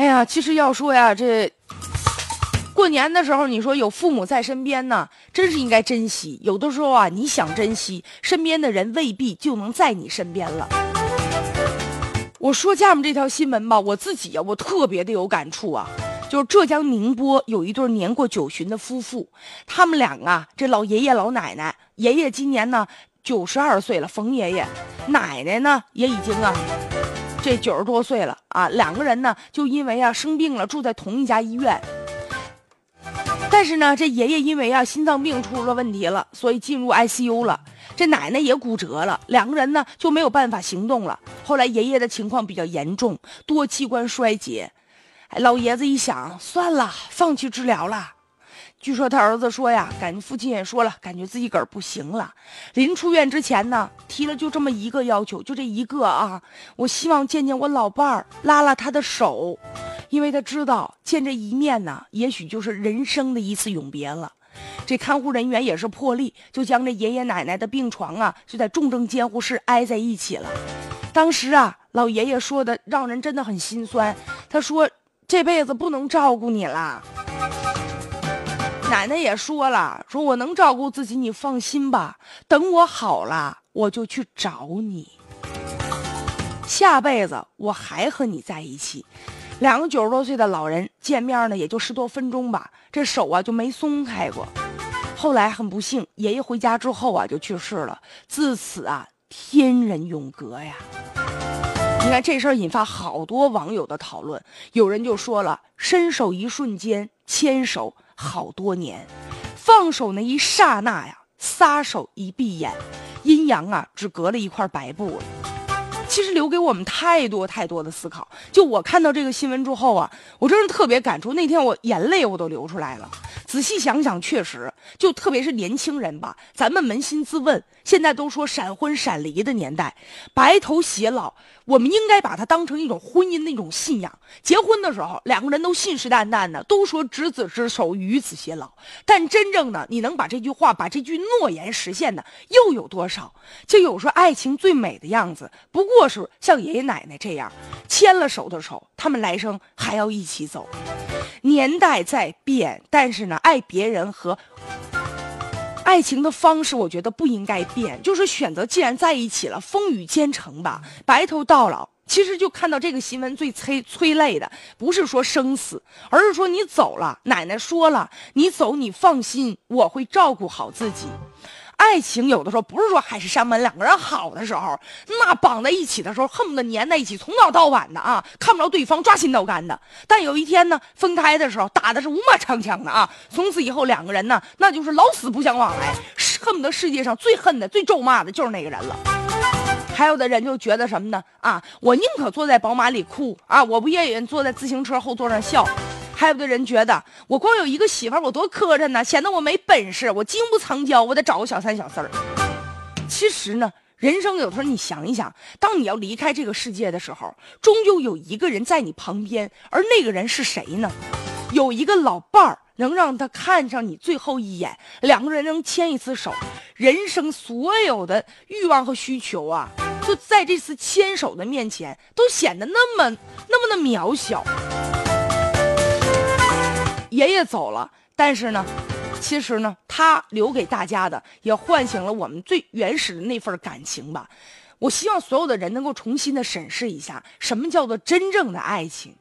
哎呀，其实要说呀，这过年的时候，你说有父母在身边呢，真是应该珍惜。有的时候啊，你想珍惜，身边的人未必就能在你身边了。我说下面这条新闻吧，我自己呀，我特别的有感触啊。就是浙江宁波有一对年过九旬的夫妇，他们俩啊，这老爷爷老奶奶，爷爷今年呢九十二岁了，冯爷爷，奶奶呢也已经啊。这九十多岁了啊，两个人呢就因为啊生病了，住在同一家医院。但是呢，这爷爷因为啊心脏病出了问题了，所以进入 ICU 了。这奶奶也骨折了，两个人呢就没有办法行动了。后来爷爷的情况比较严重，多器官衰竭。老爷子一想，算了，放弃治疗了。据说他儿子说呀，感觉父亲也说了，感觉自己个儿不行了。临出院之前呢，提了就这么一个要求，就这一个啊，我希望见见我老伴儿，拉拉他的手，因为他知道见这一面呢，也许就是人生的一次永别了。这看护人员也是破例，就将这爷爷奶奶的病床啊，就在重症监护室挨在一起了。当时啊，老爷爷说的让人真的很心酸，他说这辈子不能照顾你了。奶奶也说了，说我能照顾自己，你放心吧。等我好了，我就去找你。下辈子我还和你在一起。两个九十多岁的老人见面呢，也就十多分钟吧，这手啊就没松开过。后来很不幸，爷爷回家之后啊就去世了。自此啊，天人永隔呀。你看这事儿引发好多网友的讨论，有人就说了：伸手一瞬间，牵手。好多年，放手那一刹那呀，撒手一闭眼，阴阳啊，只隔了一块白布了。其实留给我们太多太多的思考。就我看到这个新闻之后啊，我真是特别感触。那天我眼泪我都流出来了。仔细想想，确实，就特别是年轻人吧，咱们扪心自问，现在都说闪婚闪离的年代，白头偕老，我们应该把它当成一种婚姻的一种信仰。结婚的时候，两个人都信誓旦旦的，都说执子之手，与子偕老。但真正的你能把这句话、把这句诺言实现的又有多少？就有说爱情最美的样子，不过是像爷爷奶奶这样，牵了手的手，他们来生还要一起走。年代在变，但是呢，爱别人和爱情的方式，我觉得不应该变。就是选择，既然在一起了，风雨兼程吧，白头到老。其实就看到这个新闻最催催泪的，不是说生死，而是说你走了。奶奶说了，你走，你放心，我会照顾好自己。爱情有的时候不是说海誓山盟，两个人好的时候，那绑在一起的时候，恨不得粘在一起，从早到晚的啊，看不着对方，抓心挠肝的。但有一天呢，分开的时候，打的是五马长枪的啊，从此以后两个人呢，那就是老死不相往来，恨不得世界上最恨的、最咒骂的就是那个人了。还有的人就觉得什么呢？啊，我宁可坐在宝马里哭啊，我不愿意坐在自行车后座上笑。还有的人觉得我光有一个媳妇儿，我多磕碜呢，显得我没本事，我经不藏娇，我得找个小三小四儿。其实呢，人生有时候你想一想，当你要离开这个世界的时候，终究有一个人在你旁边，而那个人是谁呢？有一个老伴儿能让他看上你最后一眼，两个人能牵一次手，人生所有的欲望和需求啊，就在这次牵手的面前，都显得那么那么的渺小。爷爷走了，但是呢，其实呢，他留给大家的也唤醒了我们最原始的那份感情吧。我希望所有的人能够重新的审视一下，什么叫做真正的爱情。